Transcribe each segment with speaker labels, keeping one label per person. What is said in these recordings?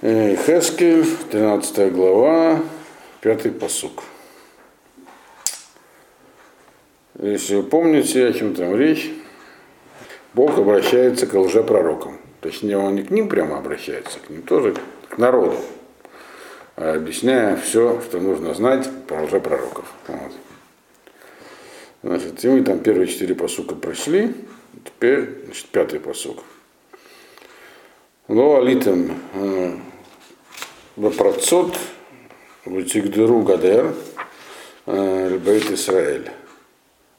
Speaker 1: Хескель, 13 глава, 5 посук. Если вы помните, о чем там речь, Бог обращается к лжепророкам. Точнее, он не к ним прямо обращается, к ним тоже, к народу, объясняя все, что нужно знать про лжепророков. Вот. Значит, и мы там первые четыре посука прошли, теперь значит, пятый посук. Ло алитам Бапрацот Вутигдеру Гадер Бейт Исраэль.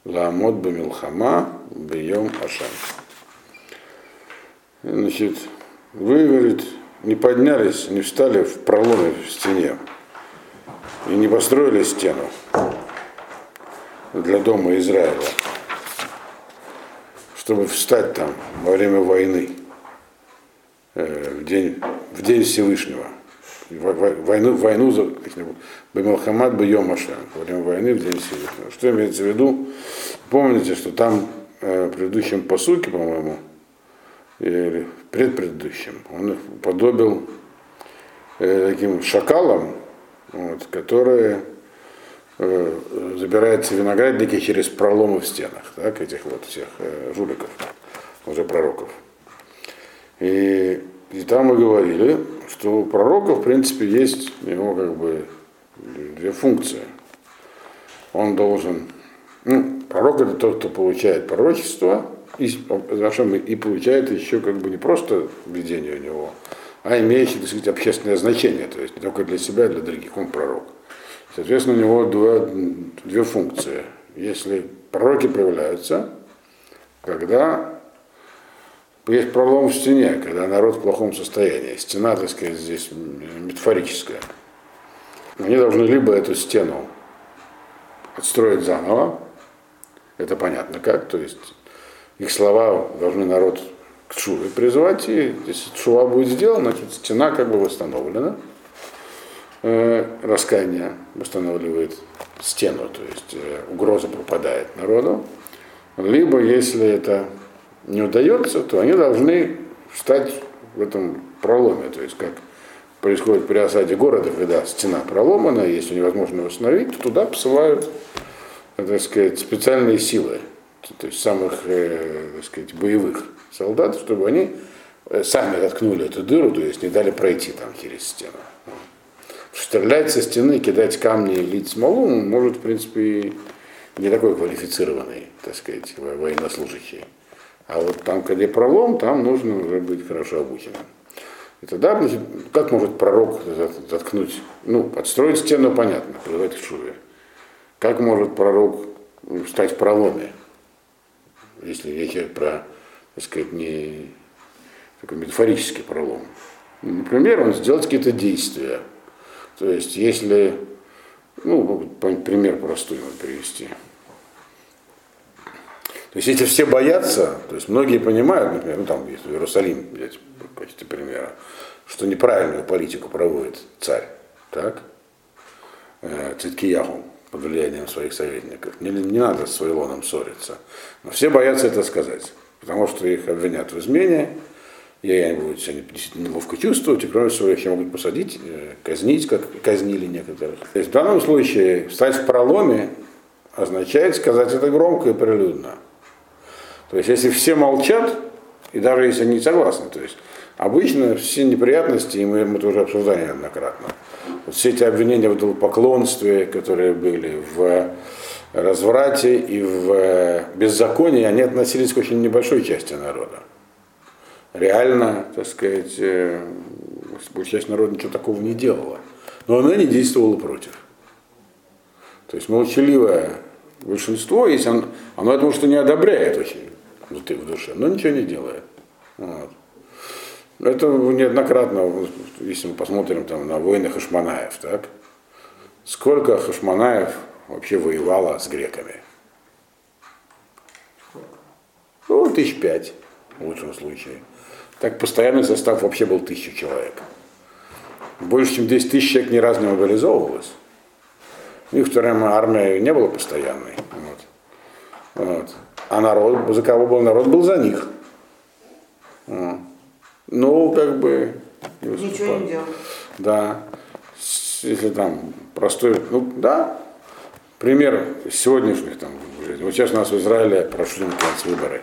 Speaker 1: Ламот Бамилхама Бьем Ашам. Значит, вы, говорит, не поднялись, не встали в проломе в стене и не построили стену для дома Израиля, чтобы встать там во время войны, в день, в день Всевышнего войну, войну за Бемалхамад бы Йомаша, во время войны в день Всевышнего. Что имеется в виду? Помните, что там э, в предыдущем посуке, по-моему, или предпредыдущем, он подобил э, таким шакалам, вот, которые э, забираются виноградники через проломы в стенах, так, этих вот всех э, жуликов, уже пророков. И, и там мы говорили, что у пророка, в принципе, есть у него как бы две функции. Он должен, ну, пророк это тот, кто получает пророчество, и, и получает еще как бы не просто видение у него, а имеющее, так сказать, общественное значение, то есть не только для себя, а для других, он пророк. Соответственно, у него два, две функции. Если пророки появляются, когда есть пролом в стене, когда народ в плохом состоянии. Стена, так сказать, здесь метафорическая. Они должны либо эту стену отстроить заново, это понятно как, то есть их слова должны народ к шуве призывать, и если шува будет сделана, значит стена как бы восстановлена, э, раскаяние восстанавливает стену, то есть э, угроза пропадает народу, либо если это не удается, то они должны встать в этом проломе, то есть как происходит при осаде города, когда стена проломана, если невозможно восстановить, то туда посылают, так сказать, специальные силы, то есть самых, э, так сказать, боевых солдат, чтобы они э, сами откнули эту дыру, то есть не дали пройти там через стену. Стрелять со стены, кидать камни, лить смолу, может, в принципе, не такой квалифицированный, так сказать, военнослужащий. А вот там, где пролом, там нужно уже быть хорошо обученным. И тогда, значит, как может пророк заткнуть, ну, отстроить стену, понятно, призывать к шуве. Как может пророк встать в проломе, если речь про, так сказать, не такой метафорический пролом. Например, он сделать какие-то действия. То есть, если, ну, пример простой надо привести. То есть если все боятся, то есть многие понимают, например, ну там если Иерусалим взять в качестве примера, что неправильную политику проводит царь, так, э, Циткияху под влиянием своих советников. Не, не надо с Вавилоном ссориться. Но все боятся это сказать, потому что их обвинят в измене, и они будут себя действительно неловко чувствовать, и кроме всего их могут посадить, э, казнить, как казнили некоторых. То есть в данном случае встать в проломе означает сказать это громко и прилюдно. То есть если все молчат, и даже если они не согласны, то есть обычно все неприятности, и мы, мы это уже обсуждали неоднократно, вот все эти обвинения в поклонстве, которые были в разврате и в беззаконии, они относились к очень небольшой части народа. Реально, так сказать, э, часть народа ничего такого не делала. Но она не действовала против. То есть молчаливое большинство, если оно, оно это может не одобряет очень внутри в душе, но ничего не делает. Вот. Это неоднократно, если мы посмотрим там, на войны Хашманаев, так? Сколько Хашманаев вообще воевало с греками? Ну, тысяч пять в лучшем случае. Так постоянный состав вообще был тысяча человек. Больше, чем 10 тысяч человек ни разу не мобилизовывалось. У них вторая армия не была постоянной. Вот. Вот. А народ, за кого был народ, был за них. Ну, как бы, не
Speaker 2: Ничего не делал.
Speaker 1: Да. Если там простой, ну да, пример сегодняшних там жизни. Вот сейчас у нас в Израиле прошли наконец выборы.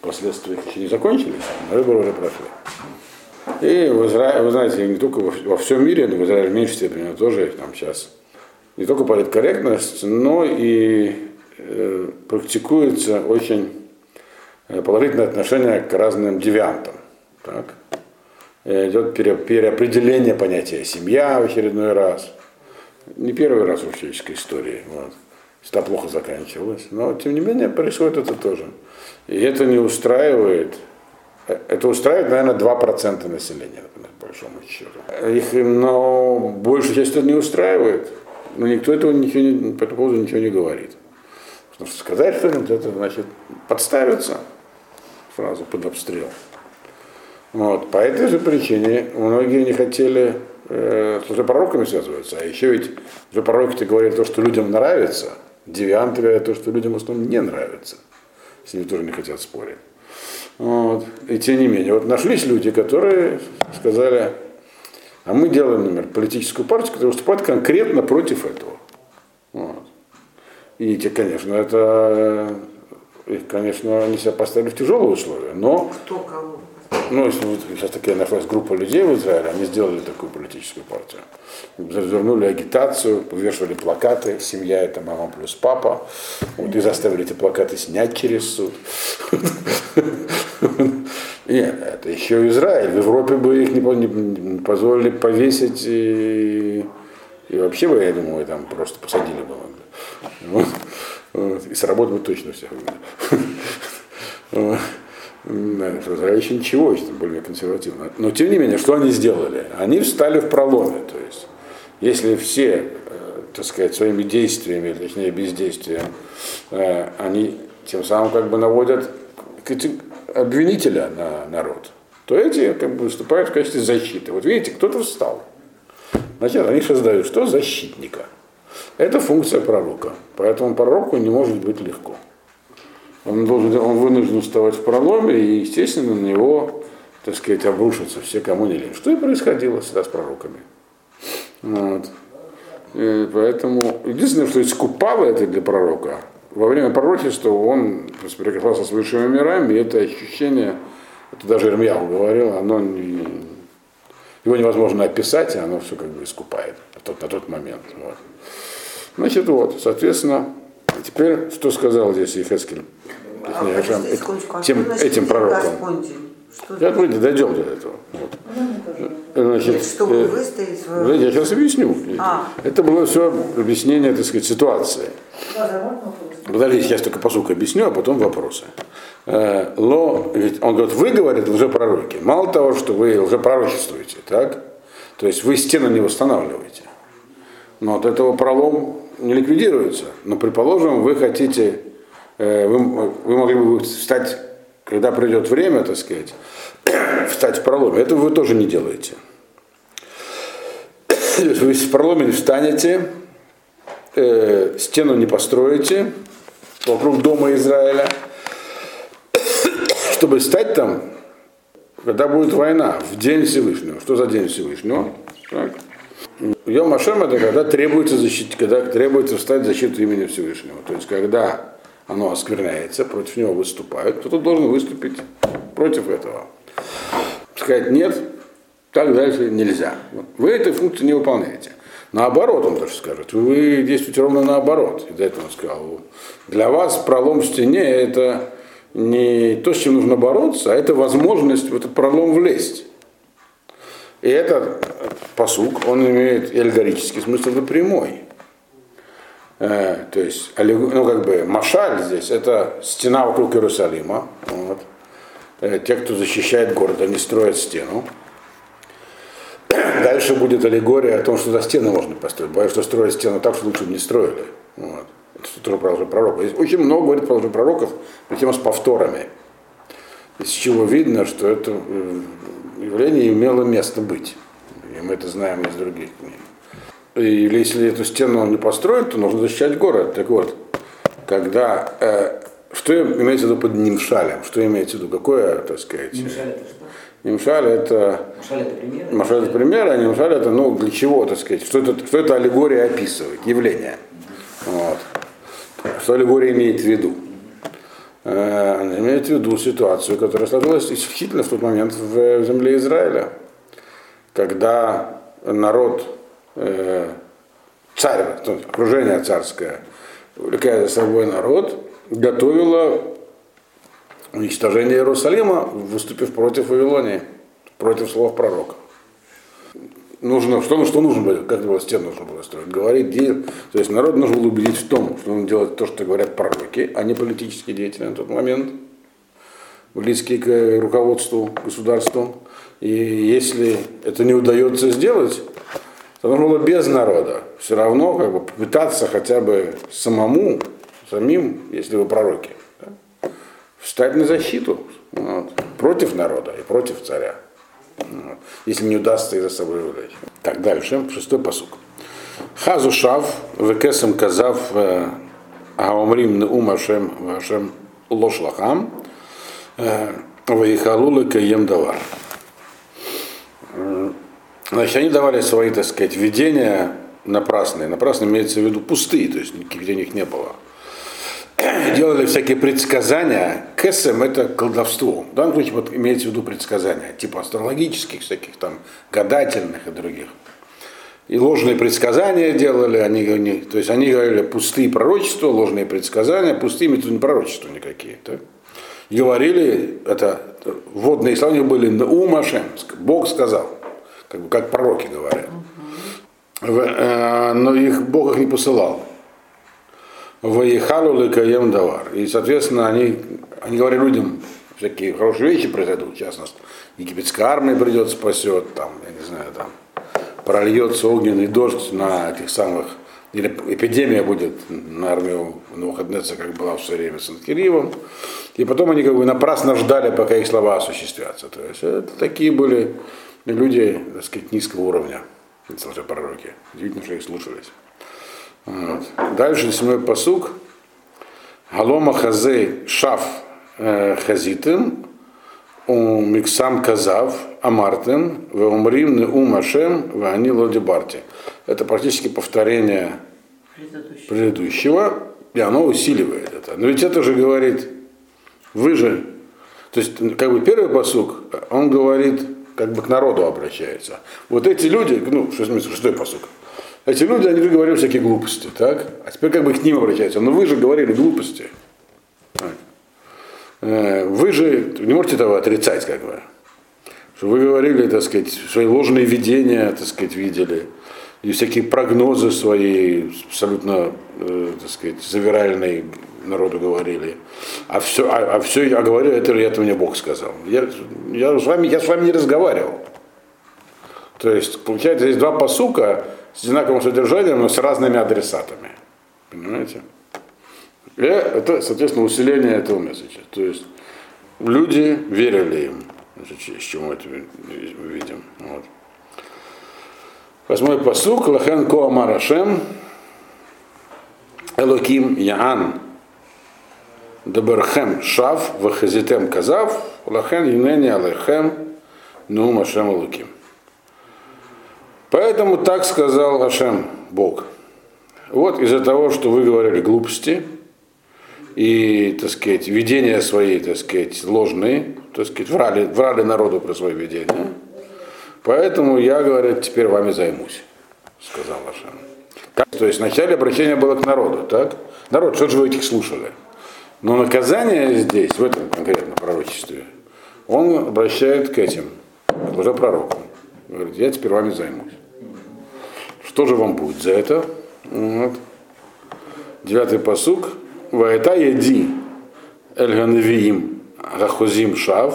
Speaker 1: Последствия еще не закончились, но выборы уже прошли. И в Израиле, вы знаете, не только во, во всем мире, но в Израиле в меньшей степени тоже там сейчас не только политкорректность, но и практикуется очень э, положительное отношение к разным девиантам. Так? Э, Идет пере- переопределение понятия семья в очередной раз. Не первый раз в человеческой истории. Вот. Всегда плохо заканчивалось. Но, тем не менее, происходит это тоже. И это не устраивает. э, Это устраивает, наверное, 2% населения, например, по большому счету. Их, но большая часть это не устраивает. Но никто этого ничего не, по этому поводу ничего не говорит. Потому что сказать что-нибудь, это значит подставиться сразу под обстрел. Вот. По этой же причине многие не хотели э, с пророками связываться. А еще ведь пророки говорят то, что людям нравится, девианты говорят то, что людям в основном не нравится. С ними тоже не хотят спорить. Вот. И тем не менее, вот нашлись люди, которые сказали, а мы делаем, например, политическую партию, которая выступает конкретно против этого. И те, конечно, это, э, их, конечно, они себя поставили в тяжелые условия, но
Speaker 2: Кто кого?
Speaker 1: ну, если вот сейчас такая нашлась группа людей в Израиле, они сделали такую политическую партию. Развернули агитацию, повешивали плакаты «Семья – это мама плюс папа». Вот, и заставили эти плакаты снять через суд. Нет, это еще Израиль. В Европе бы их не позволили повесить и, и вообще бы, я думаю, там просто посадили бы. Вот. Вот. И с работы бы точно что Израиль еще ничего, еще более консервативно. Но тем не менее, что они сделали? Они встали в проломе. То есть, если все, э, так сказать, своими действиями, точнее бездействием, э, они тем самым как бы наводят обвинителя на народ, то эти как бы выступают в качестве защиты. Вот видите, кто-то встал. Значит, они создают что? Защитника. Это функция пророка. Поэтому пророку не может быть легко. Он, должен, он вынужден вставать в проломе, и, естественно, на него, так сказать, обрушатся все, кому не лень. Что и происходило всегда с пророками. Вот. И поэтому единственное, что искупало это для пророка, во время пророчества он соприкасался с высшими мирами, и это ощущение, это даже Ирмияу говорил, оно не, его невозможно описать, и оно все как бы искупает на тот, на тот момент. Вот. Значит, вот, соответственно, теперь что сказал здесь Ехескель?
Speaker 2: А, секундочку, а значит
Speaker 1: этим
Speaker 2: день
Speaker 1: пророком. Я
Speaker 2: значит?
Speaker 1: вроде дойдем до этого. Вот. Значит,
Speaker 2: Нет, чтобы
Speaker 1: э,
Speaker 2: выстоять свою...
Speaker 1: Я сейчас объясню.
Speaker 2: А.
Speaker 1: Это было все объяснение, так сказать, ситуации. Подождите, сейчас только посук объясню, а потом вопросы. Э, Ло, ведь он говорит, вы, говорит, лжепророки. Мало того, что вы лжепророчествуете, так? То есть вы стену не восстанавливаете. Но от этого пролом не ликвидируется. Но, предположим, вы хотите, э, вы, вы могли бы встать, когда придет время, так сказать, встать в проломе. Этого вы тоже не делаете. Вы в проломе не встанете, э, стену не построите вокруг дома Израиля, чтобы стать там, когда будет война, в день Всевышнего. Что за день Всевышнего? Так. Йом это когда требуется, защитить, когда требуется встать в защиту имени Всевышнего. То есть когда оно оскверняется, против него выступают, кто-то должен выступить против этого. Сказать нет, так дальше нельзя. Вы этой функции не выполняете. Наоборот, он даже скажет, вы действуете ровно наоборот. И до этого он сказал, для вас пролом в стене это не то, с чем нужно бороться, а это возможность в этот пролом влезть. И этот посук, он имеет и аллегорический смысл, и прямой. Э, то есть, ну, как бы, Машаль здесь, это стена вокруг Иерусалима. Вот. Э, те, кто защищает город, они строят стену. Дальше будет аллегория о том, что за стены можно построить. Боюсь, что строить стену так, что лучше бы не строили. Вот. Это тоже про лжепророков. Здесь очень много говорит про лжепророков, причем с повторами. Из чего видно, что это э, явление имело место быть. И мы это знаем из других книг. И если эту стену не построить, то нужно защищать город. Так вот, когда э, что имеется в виду под нимшалем? Что имеется в виду? Какое, так сказать?
Speaker 3: Мешали это что?
Speaker 1: Нимшаль это...
Speaker 2: Машаль это пример?
Speaker 1: Машаль это пример, а Нимшаль это, ну, для чего, так сказать, что это, что это аллегория описывает, явление. Что аллегория имеет в виду? Э, Она имеет в виду ситуацию, которая сложилась исключительно в тот момент в земле Израиля, когда народ, э, царь, окружение царское, увлекая за собой народ, готовило уничтожение Иерусалима, выступив против Вавилонии, против слов пророка. Нужно, что, что нужно было, как было стену нужно было строить, говорить, де- то есть народ нужно было убедить в том, что он делает то, что говорят пророки, а не политические деятели на тот момент, близкие к руководству государством. И если это не удается сделать, то нужно было без народа. Все равно как бы попытаться хотя бы самому, самим, если вы пророки, да, встать на защиту вот, против народа и против царя. Если не удастся их за собой вывлечь. Так, дальше, шестой посук. Хазу шав, векесем казав, э, аомрим неум ашем, вашем лошлахам, ваихалулы каем давар. Значит, они давали свои, так сказать, видения напрасные. Напрасные имеется в виду пустые, то есть никаких денег не было. Делали всякие предсказания. Кесем это колдовство. В данном случае вот имеется в виду предсказания, типа астрологических, всяких там гадательных и других. И ложные предсказания делали, они, они- то есть они говорили пустые пророчества, ложные предсказания, пустые виду не пророчества никакие. так? Говорили, это водные слова были Наум Ашем, Бог сказал, как бы как пророки говорят. В- э, но их Бог их не посылал. Ваихалу лекаем давар. И, соответственно, они, они говорили людям, всякие хорошие вещи произойдут, в частности, египетская армия придет, спасет, там, я не знаю, там, прольется огненный дождь на этих самых, или эпидемия будет на армию Навуходнеца, как была в свое время с Санкиривом. И потом они как бы напрасно ждали, пока их слова осуществятся. То есть это такие были люди, так сказать, низкого уровня, пророки. Удивительно, что их слушались. Вот. Дальше седьмой посук. Галома хазе шаф э, хазитым, у миксам казав, амартен, в умрим не ум ашем, в они лодибарти. Это практически повторение
Speaker 2: Предыдущий.
Speaker 1: предыдущего, и оно усиливает это. Но ведь это же говорит, вы же, то есть как бы первый посук, он говорит, как бы к народу обращается. Вот эти люди, ну, что шестой посук, эти люди, они же говорили всякие глупости, так? А теперь как бы к ним обращается. Но вы же говорили глупости. Э, Вы же не можете этого отрицать, как бы. Что вы говорили, так сказать, свои ложные видения, так сказать, видели. И всякие прогнозы свои абсолютно, э, так сказать, завиральные народу говорили. А все, а, а все, я говорю, это, это мне Бог сказал. Я, я, с вами, я с вами не разговаривал. То есть, получается, здесь два посука с одинаковым содержанием, но с разными адресатами. Понимаете? И это, соответственно, усиление этого месседжа. То есть люди верили им. С чего мы это ви- видим. Вот. Восьмой посук. Лахен Коамар Ашем. Элоким Яан. Деберхем Шав. Вахазитем Казав. Лахен Юнени Алехем. Нум Ашем Элоким. Поэтому так сказал Ашем Бог. Вот из-за того, что вы говорили глупости и, так сказать, видения свои, так сказать, ложные, так сказать, врали, врали народу про свои видения. Поэтому я, говорю, теперь вами займусь, сказал Ашем. Как- То есть вначале обращение было к народу, так? Народ, что же вы этих слушали? Но наказание здесь, в этом конкретно пророчестве, он обращает к этим, к лжепророкам. Говорит, я теперь вами займусь. Что же вам будет за это? Вот. Девятый посук. Ваэта еди эльганевиим гахозим шав,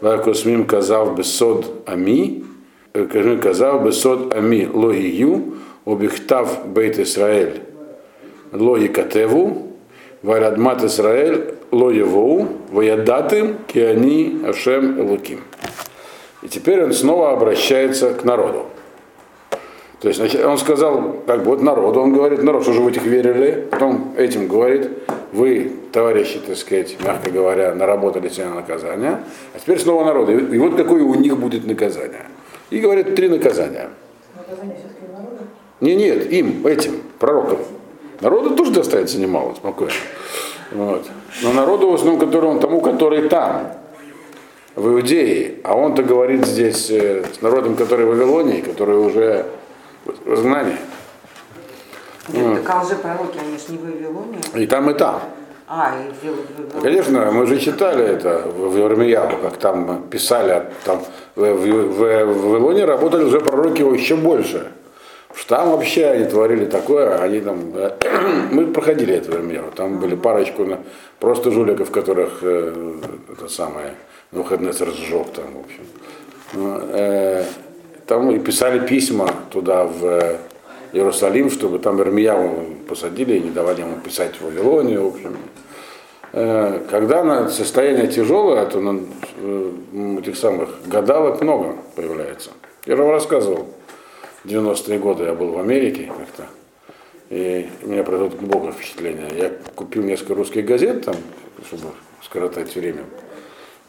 Speaker 1: вакосмим казав бесод ами, э, казав бесод ами лоию, обихтав бейт Исраэль лои катеву, варадмат Исраэль лоевоу, ваядатым киани ашем элуким. И теперь он снова обращается к народу. То есть значит, он сказал, как бы вот народу, он говорит, народ, что же вы этих верили, потом этим говорит, вы, товарищи, так сказать, мягко говоря, наработали себе наказание, а теперь снова народу. И, и вот какое у них будет наказание. И говорят три наказания. Наказание все-таки народу? Не, нет, им, этим, пророкам. Народу тоже достанется немало, спокойно. Вот. Но народу в основном, который он, тому, который там, в Иудее, а он-то говорит здесь э, с народом, который в Вавилонии, который уже в изгнании.
Speaker 2: Нет, так а лжепророки, они же не в Вавилоне.
Speaker 1: И там, и там.
Speaker 2: А, и делают в
Speaker 1: Конечно, мы же читали это в Ермияву, как там писали, там в, в, в, Вавилоне работали уже пророки еще больше. Что там вообще они творили такое, они там, мы проходили это в там были парочку просто жуликов, которых э, это самое, на выходные сжег там, в общем. Э, там и писали письма туда, в Иерусалим, чтобы там Ирмияву посадили и не давали ему писать в Вавилоне, в общем. Э, когда состояние тяжелое, то на э, этих самых гадалок много появляется. Я вам рассказывал, в 90-е годы я был в Америке как-то, и у меня произошло глубокое впечатление. Я купил несколько русских газет там, чтобы скоротать время.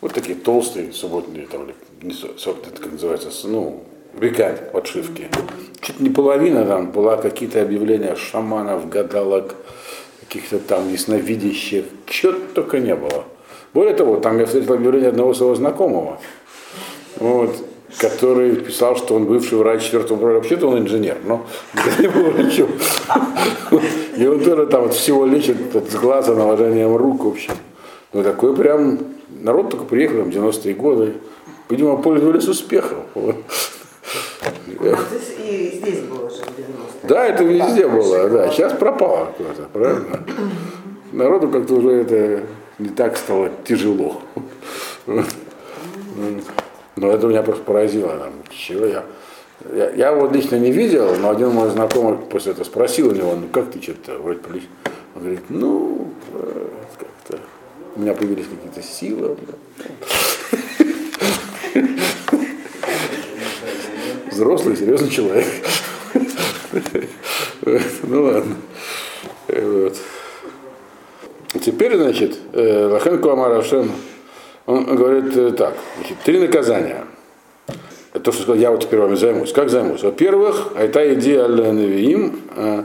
Speaker 1: Вот такие толстые, субботние, там, не как называется, ну, веками подшивки. Чуть не половина там была какие-то объявления шаманов, гадалок, каких-то там ясновидящих, чего только не было. Более того, там я встретил объявление одного своего знакомого, вот, который писал, что он бывший врач четвертого уровня. Вообще-то он инженер, но не был врачом. И он тоже там вот всего лечит с глаза наложением рук, в общем. Ну такой прям, народ только приехал в 90-е годы, видимо, пользовались успехом.
Speaker 2: И здесь было же
Speaker 1: Да, это везде было, да. Сейчас пропало куда-то, правильно? Народу как-то уже это не так стало тяжело. Но это меня просто поразило. Чего я, я, я его лично не видел, но один мой знакомый после этого спросил у него, ну как ты что-то вроде полис. Он говорит, ну, э, как-то у меня появились какие-то силы. Взрослый, серьезный человек. Ну ладно. Вот. Теперь, значит, э, Лахен Куамар Ашем, он говорит э, так, три наказания. То, что сказал, я вот теперь вами займусь. Как займусь? Во-первых, это идея Аль-Навиим, э,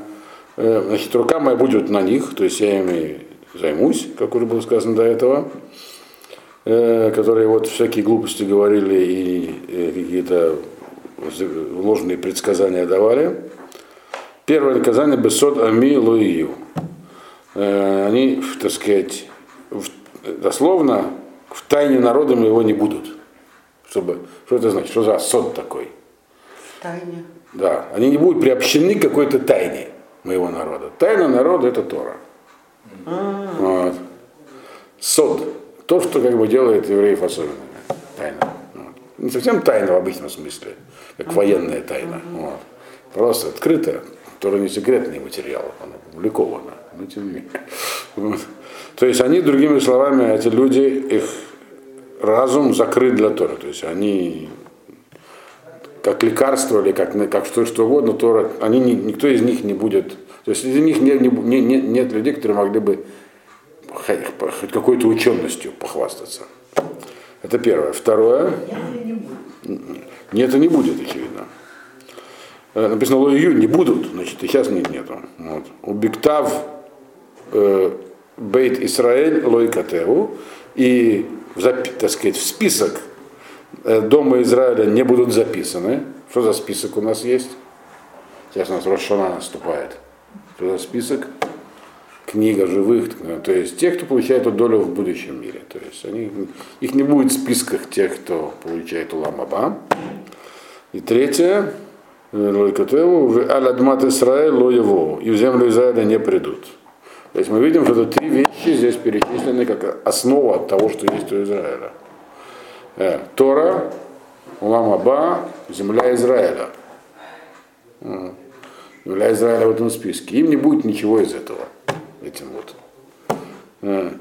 Speaker 1: значит, рука моя будет на них, то есть я ими займусь, как уже было сказано до этого, которые вот всякие глупости говорили и какие-то ложные предсказания давали. Первое наказание Бесод Ами Луию. Э, они, так сказать, дословно в тайне народа его не будут. Чтобы, что это значит? Что за сод такой?
Speaker 2: Тайне.
Speaker 1: Да, они не будут приобщены к какой-то тайне моего народа. Тайна народа это Тора. А. Вот. Сод. То, что как бы делает евреев особенно. Тайна. Вот. Не совсем тайна в обычном смысле как военная тайна. Вот. Просто открытая, которая не секретный материал, она опубликована. Но тем не менее. Вот. То есть они, другими словами, эти люди, их разум закрыт для Тора. То есть они как лекарство или как, как что, что угодно, Тора, они, никто из них не будет. То есть среди них нет, не, не, нет людей, которые могли бы хоть какой-то ученостью похвастаться. Это первое. Второе. Нет, это не будет, очевидно. Э, написано Лою не будут, значит, и сейчас нет нету. Вот. У Биктав э, Бейт Исраэль Лой Катеву и так сказать, в список э, Дома Израиля не будут записаны. Что за список у нас есть? Сейчас у нас Рошана наступает. Что за список? Книга живых, то есть тех, кто получает эту долю в будущем мире. То есть они, их не будет в списках тех, кто получает Уламаба. И третье, Аль-Адмат Исраэль ло его, и в землю Израиля не придут. То есть мы видим, что это три вещи здесь перечислены как основа того, что есть у Израиля. Э, Тора, Уламаба, земля Израиля. Земля Израиля в этом списке. Им не будет ничего из этого. Этим вот.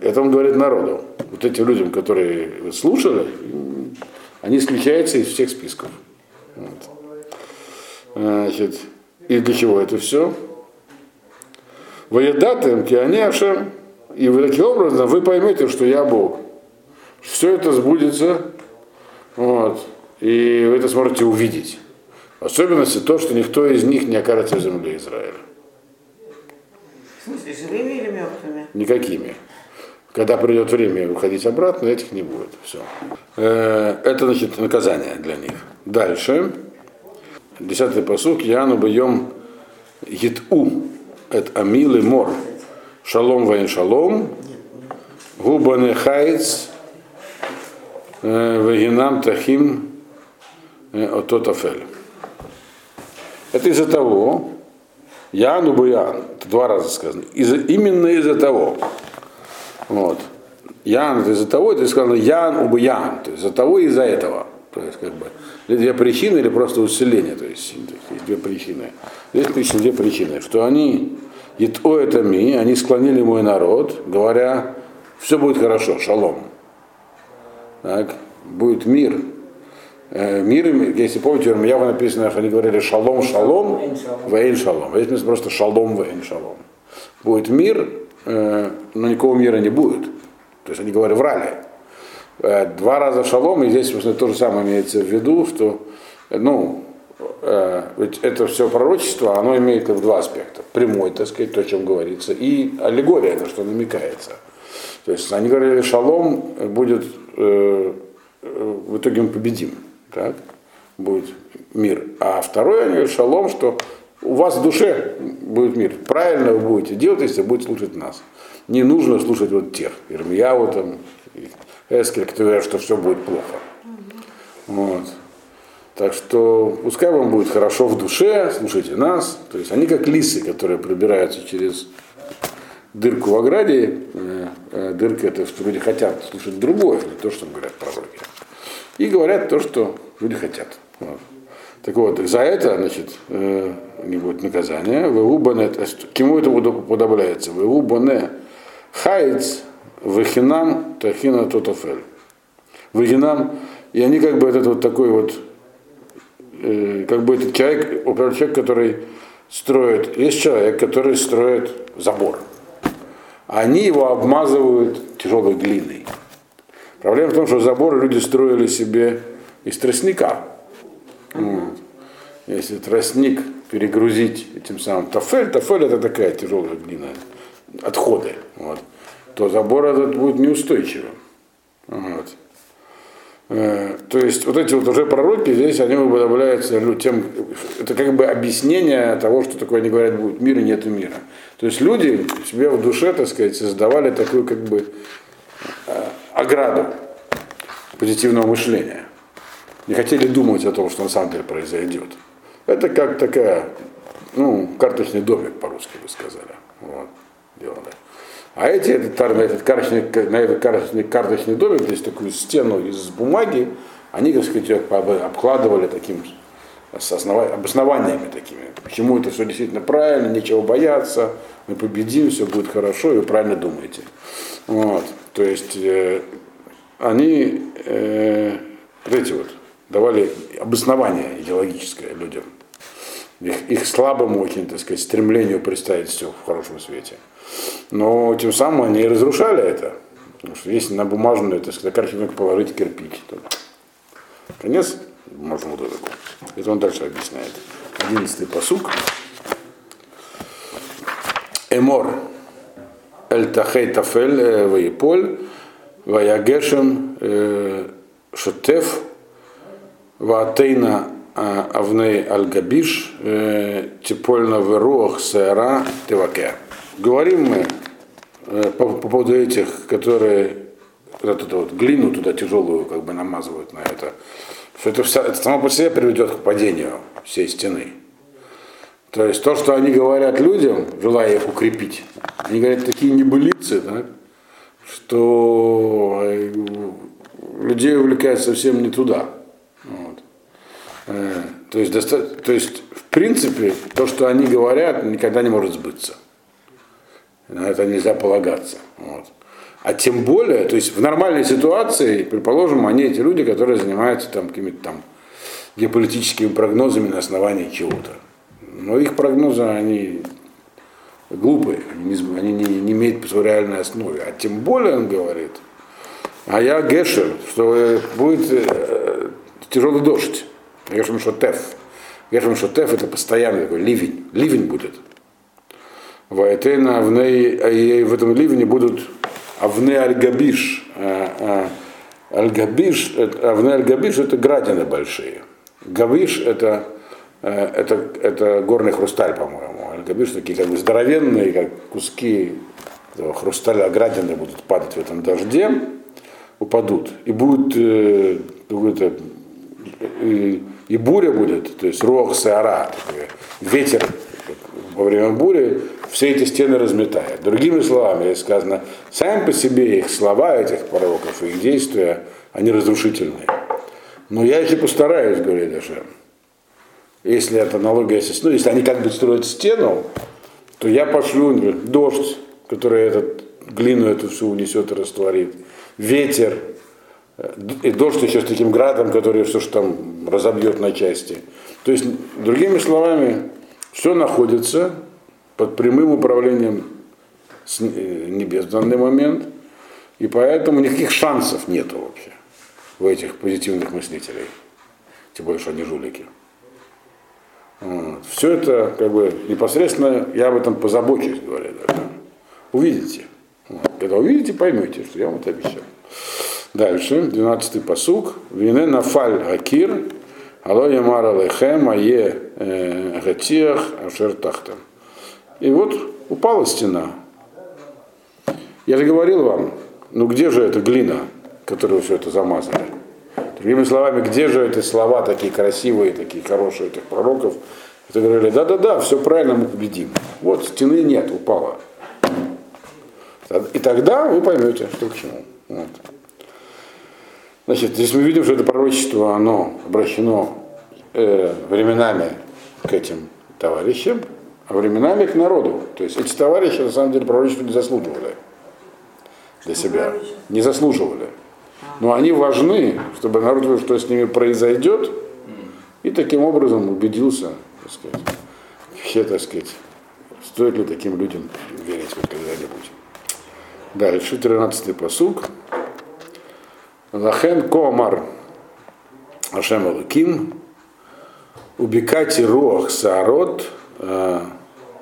Speaker 1: Это он говорит народу. Вот этим людям, которые слушали, они исключаются из всех списков. Вот. Значит, и для чего это все? Воедатым кианешем И вы таким образом вы поймете, что я Бог. Все это сбудется, вот, и вы это сможете увидеть. В особенности то, что никто из них не окажется в земле Израиля.
Speaker 2: В смысле, живыми или мертвыми?
Speaker 1: Никакими. Когда придет время уходить обратно, этих не будет. Все. Это, значит, наказание для них. Дальше. Десятый посук. Яну бьем Гиту. Это Амилы Мор. Шалом воин шалом. Губаны хайц. Вагинам тахим ототафель. Это из-за того, Яну Буян, это два раза сказано, из именно из-за того. Вот. Ян это из-за того, это сказано Ян Убуян, то есть из-за того и из-за этого. То есть как бы две причины или просто усиление, то есть есть две причины. Здесь причины, две причины, что они, о это ми, они склонили мой народ, говоря, все будет хорошо, шалом. Так, будет мир, мир, если помните, в Ирмиява написано, они говорили шалом, шалом, вейн шалом. Здесь написано просто шалом, вейн шалом. Будет мир, но никакого мира не будет. То есть они говорили, врали. Два раза шалом, и здесь собственно, то же самое имеется в виду, что, ну, ведь это все пророчество, оно имеет как два аспекта. Прямой, так сказать, то, о чем говорится, и аллегория, на что намекается. То есть они говорили, шалом будет, э, в итоге мы победим так, будет мир. А второе, они говорят, шалом, что у вас в душе будет мир. Правильно вы будете делать, если будете слушать нас. Не нужно слушать вот тех, Ирмияу там, Эскель, которые говорят, что все будет плохо. Вот. Так что пускай вам будет хорошо в душе, слушайте нас. То есть они как лисы, которые пробираются через дырку в ограде. Дырка это что люди хотят слушать другое, не то, что говорят пророки и говорят то, что люди хотят. Так вот, за это, значит, э, не будет наказания. Вегубане, кему это подобляется? Вегубане хайц вехинам тахина тотофель. Вегинам, и они как бы этот вот такой вот, э, как бы этот человек, человек, который строит, есть человек, который строит забор. Они его обмазывают тяжелой глиной. Проблема в том, что заборы люди строили себе из тростника. Вот. Если тростник перегрузить этим самым тафель, тафель это такая тяжелая глина, отходы, вот, то забор этот будет неустойчивым. Вот. Э, то есть вот эти вот уже пророки здесь, они уподобляются тем, это как бы объяснение того, что такое они говорят, будет мир и нет мира. То есть люди себе в душе, так сказать, создавали такую как бы ограду позитивного мышления. Не хотели думать о том, что на самом деле произойдет. Это как такая, ну, карточный домик, по-русски бы сказали. Вот, делали. А эти, этот, на этот карточный, на этот карточный, карточный домик, здесь такую стену из бумаги, они, так сказать, обкладывали таким с основ... обоснованиями такими. Почему это все действительно правильно, нечего бояться, мы победим, все будет хорошо, и вы правильно думаете. Вот. То есть э, они, э, вот эти вот, давали обоснование идеологическое людям. Их, их слабому очень, так сказать, стремлению представить все в хорошем свете. Но тем самым они разрушали это. Потому что если на бумажную, так сказать, картину положить кирпич, то конец бумажному домику. Это он дальше объясняет. Одиннадцатый посук. Эмор. Эль тахей тафель э, ваиполь. Ваягешем э, шутев. Ваатейна а, Авней Аль-Габиш, э, Типольна Веруах Сера Теваке. Говорим мы по, по поводу этих, которые вот эту вот глину туда тяжелую как бы намазывают на это, что это, это само по себе приведет к падению всей стены. То есть то, что они говорят людям, желая их укрепить, они говорят такие небылицы, да, что э, людей увлекает совсем не туда. Вот. Э, то, есть, доста... то есть, в принципе, то, что они говорят, никогда не может сбыться. На это нельзя полагаться. Вот. А тем более, то есть в нормальной ситуации, предположим, они эти люди, которые занимаются там какими-то там геополитическими прогнозами на основании чего-то. Но их прогнозы, они глупые, они не, они не, не имеют своей реальной основы. А тем более он говорит, а я Гешер, что будет э, тяжелый дождь. Гешем Шотеф. Гешем Шотеф это постоянный такой ливень. Ливень будет. Вайтена авней, и в этом ливне будут авне аль-габиш. Аль-габиш, авне аль-габиш это градины большие. Гавиш это, это, это горный хрусталь, по-моему. Аль-габиш такие как бы здоровенные, как куски хрусталя градины будут падать в этом дожде, упадут. И будет э, какой-то и, и буря будет, то есть рог саара, ветер во время бури все эти стены разметает. Другими словами, сказано, сами по себе их слова этих пророков их действия, они разрушительные. Но я их и постараюсь, говорит Ашем. Если это аналогия, ну, если они как бы строят стену, то я пошлю дождь, который этот, глину эту всю унесет и растворит, ветер, и дождь еще с таким градом, который все что там разобьет на части. То есть, другими словами, все находится под прямым управлением э, небес в данный момент, и поэтому никаких шансов нету вообще у этих позитивных мыслителей. Тем более, что они жулики. Вот. Все это как бы непосредственно я об этом позабочусь, говорят. Да? Увидите. Вот. Когда увидите, поймете, что я вам это обещал. Дальше, 12-й посук. Вине нафаль акир, алло ямара лехем, ае э, гатиах, ашер тахтам. И вот упала стена. Я же говорил вам, ну где же эта глина, которую все это замазали? Другими словами, где же эти слова такие красивые, такие хорошие этих пророков? Это говорили, да-да-да, все правильно мы победим. Вот стены нет, упала. И тогда вы поймете, что к чему. Вот. Значит, здесь мы видим, что это пророчество, оно обращено э, временами к этим товарищам, а временами к народу. То есть эти товарищи на самом деле пророчество не заслуживали для себя. Не заслуживали. Но они важны, чтобы народ видел, что с ними произойдет, и таким образом убедился, так сказать, все, так сказать, стоит ли таким людям верить хоть когда-нибудь. Дальше, 13-й посуг. Лахен комар Ашем Алуким Убикати Руах Саарот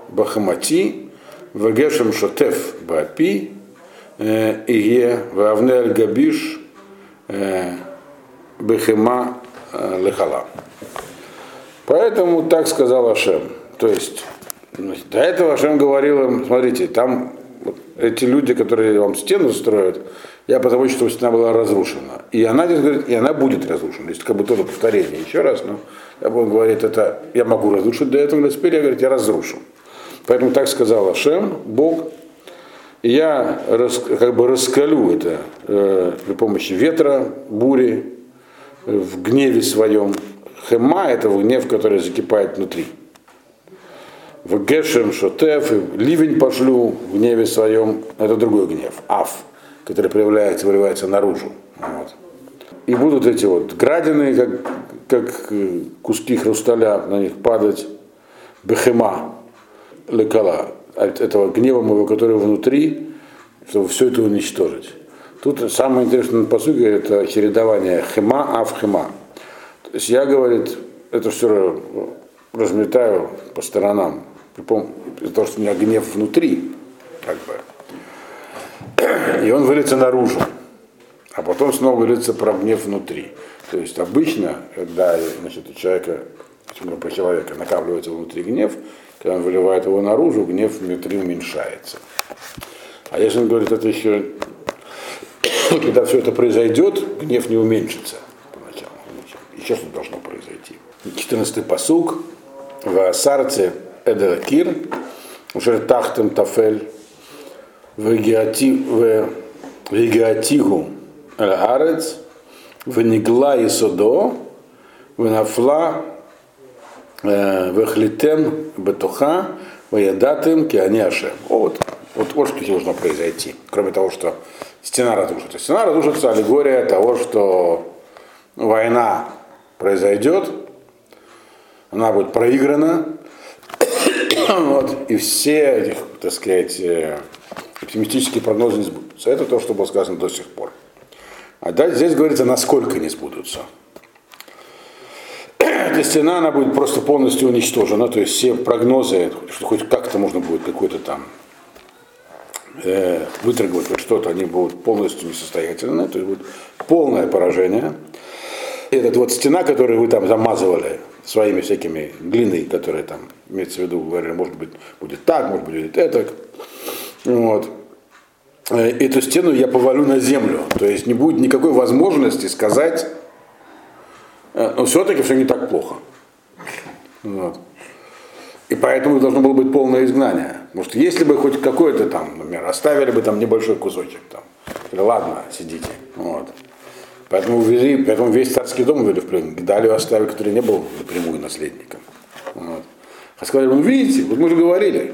Speaker 1: Бахамати Вагешем Шотеф Бапи Ие Вавне Аль Габиш Бехема Лехала. Поэтому так сказал Ашем. То есть, до этого Ашем говорил им, смотрите, там вот эти люди, которые вам стену строят, я потому что стена была разрушена. И она здесь говорит, и она будет разрушена. То есть как бы тоже повторение. Еще раз, но он говорит, это я могу разрушить до этого, но теперь я, говорит, я разрушу. Поэтому так сказал Ашем, Бог, я рас, как бы раскалю это э, при помощи ветра, бури, в гневе своем. Хема – это гнев, который закипает внутри. В Гешем Шотеф, ливень пошлю в гневе своем, это другой гнев, Аф, который проявляется, выливается наружу. Вот. И будут эти вот градины, как, как э, куски хрусталя на них падать, бехема, лекала, от этого гнева моего, который внутри, чтобы все это уничтожить. Тут самое интересное на посуге это чередование хема, ав, хема. То есть я, говорит, это все разметаю по сторонам, из-за того, что у меня гнев внутри, как бы. И он выльется наружу, а потом снова выльется про гнев внутри. То есть обычно, когда значит, у человека, про человека накапливается внутри гнев, когда он выливает его наружу, гнев внутри уменьшается. А если он говорит, это еще, когда все это произойдет, гнев не уменьшится поначалу. Еще что должно произойти. 14-й посуг в Сарце Эдеракир, уже тахтем тафель, вегиатигу арец, венигла и содо, венафла вехлитен бетуха, ваядатым киани ашем. Вот, вот, вот что должно произойти. Кроме того, что стена разрушится. Стена разрушится аллегория того, что война произойдет, она будет проиграна, вот, и все этих, так сказать, э, оптимистические прогнозы не сбудутся. Это то, что было сказано до сих пор. А дальше здесь говорится, насколько не сбудутся. Эта стена, она будет просто полностью уничтожена, то есть все прогнозы, что хоть как-то можно будет какой-то там э, выторговать что-то, они будут полностью несостоятельны, то есть будет полное поражение. И эта вот стена, которую вы там замазывали своими всякими глиной, которая там, имеется в виду, говорили, может быть, будет так, может быть, будет это. Вот. Э, эту стену я повалю на землю. То есть не будет никакой возможности сказать, но все-таки все не так плохо. Вот. И поэтому должно было быть полное изгнание. Может, если бы хоть какое-то там, например, оставили бы там небольшой кусочек там, или ладно, сидите. Вот. Поэтому, ввели, поэтому весь царский дом ввели в плен. Гдалию оставили, который не был напрямую наследником. Вот. А сказали, ну видите, вот мы же говорили.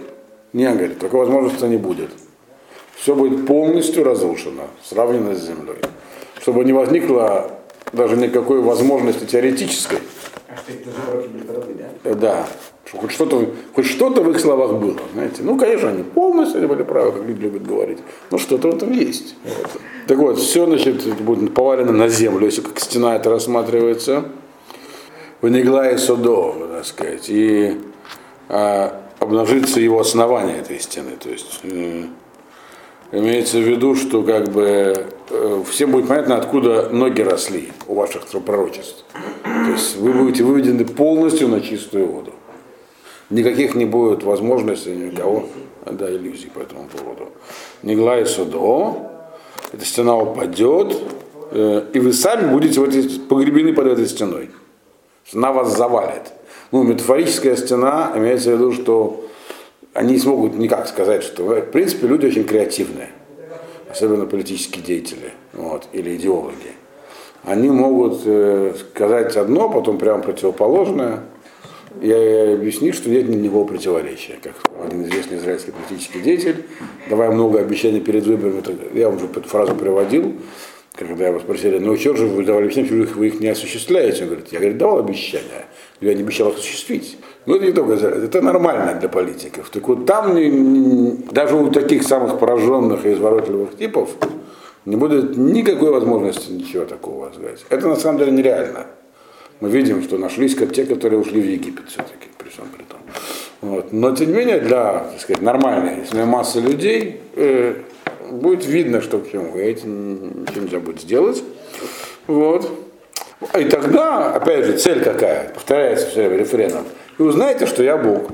Speaker 1: Не, говорит, такой возможности не будет все будет полностью разрушено, сравнено с землей. Чтобы не возникло даже никакой возможности теоретической. А да, хоть что-то, хоть что-то в их словах было, знаете. Ну, конечно, они полностью были правы, как люди любят говорить, но что-то в этом есть. Вот. Так вот, все, значит, будет повалено на землю, если как стена это рассматривается. Вынегла и судо, так сказать, и а, обнажится его основание этой стены, то есть э, Имеется в виду, что как бы э, всем будет понятно, откуда ноги росли у ваших пророчеств. То есть вы будете выведены полностью на чистую воду. Никаких не будет возможностей никого, да, иллюзий по этому поводу. Нигла и судо, эта стена упадет, э, и вы сами будете в этой, погребены под этой стеной. Она вас завалит. Ну, метафорическая стена имеется в виду, что они не смогут никак сказать, что, в принципе, люди очень креативные, особенно политические деятели вот, или идеологи. Они могут э, сказать одно, потом прямо противоположное, и объяснить, что нет никакого противоречия. Как один известный израильский политический деятель, давая много обещаний перед выборами, я уже эту фразу приводил, когда его спросили, ну что же вы давали обещания, почему вы их не осуществляете? Он говорит, я говорит, давал обещания, но я не обещал их осуществить. Ну это не только это нормально для политиков. Так вот там не, не, даже у таких самых пораженных и изворотливых типов не будет никакой возможности ничего такого сказать. Это на самом деле нереально. Мы видим, что нашлись те, которые ушли в Египет все-таки, при всем при том. Вот. Но тем не менее, для так сказать, нормальной массы людей э, будет видно, что к чему. И этим ничего нельзя будет сделать. Вот. И тогда, опять же, цель какая? Повторяется все время рефреном. И узнаете, что я Бог.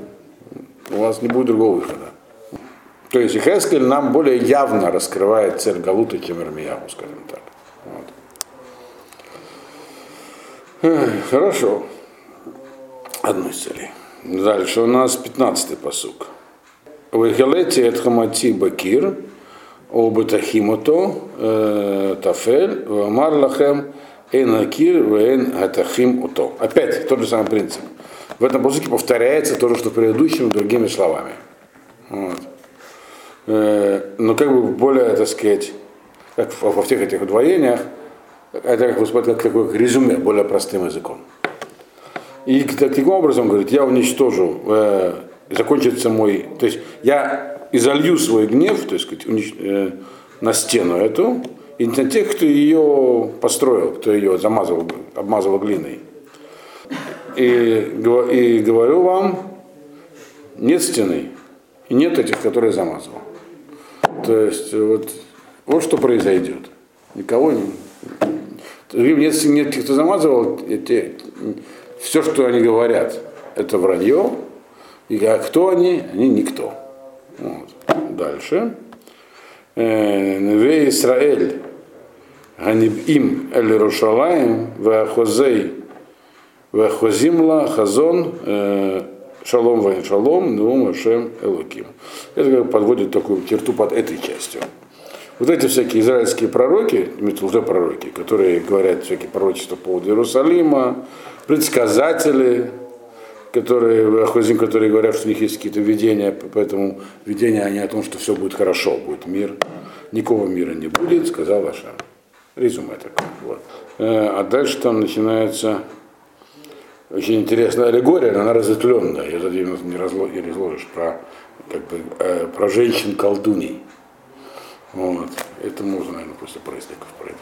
Speaker 1: У вас не будет другого выхода. То есть Хескель нам более явно раскрывает цель Галута, чем Ирмияву, скажем так. Вот. Хорошо. Одну из целей. Дальше у нас 15-й посук. Вахелете et хамати бакир, обатахимото э, тафель, вамар лахем эйнакир вейн гатахим уто. Опять тот же самый принцип. В этом посуке повторяется то же, что в предыдущем, другими словами. Вот. Э, но как бы более, так сказать, как во всех этих удвоениях, это как выступает как такое резюме, более простым языком. И таким образом, говорит, я уничтожу, э, закончится мой, то есть я изолью свой гнев, то есть унич, э, на стену эту, и на тех, кто ее построил, кто ее замазывал, обмазывал глиной. И, и говорю вам, нет стены, и нет этих, которые замазывал. То есть вот, вот что произойдет. Никого не... Нет, нет тех, кто замазывал, эти, все, что они говорят, это вранье. И а кто они? Они никто. Вот. Дальше. Э, Неве Исраэль, им Эль Рушалаем, Вахозей, Вахозимла, Хазон, э, Шалом Вайн Шалом, Нум Ашем Элоким. Это как подводит такую черту под этой частью. Вот эти всякие израильские пророки, уже пророки, которые говорят всякие пророчества по поводу Иерусалима, предсказатели, которые, Хозим, которые говорят, что у них есть какие-то видения, поэтому видения они о том, что все будет хорошо, будет мир, никакого мира не будет, сказал Ашам. Резюме такое. Вот. Э, а дальше там начинается Очень интересная аллегория, но она разветвленная. Ее за не не разложишь про, как бы, э, про женщин-колдуней. Вот. Это можно, наверное, после праздников пройти.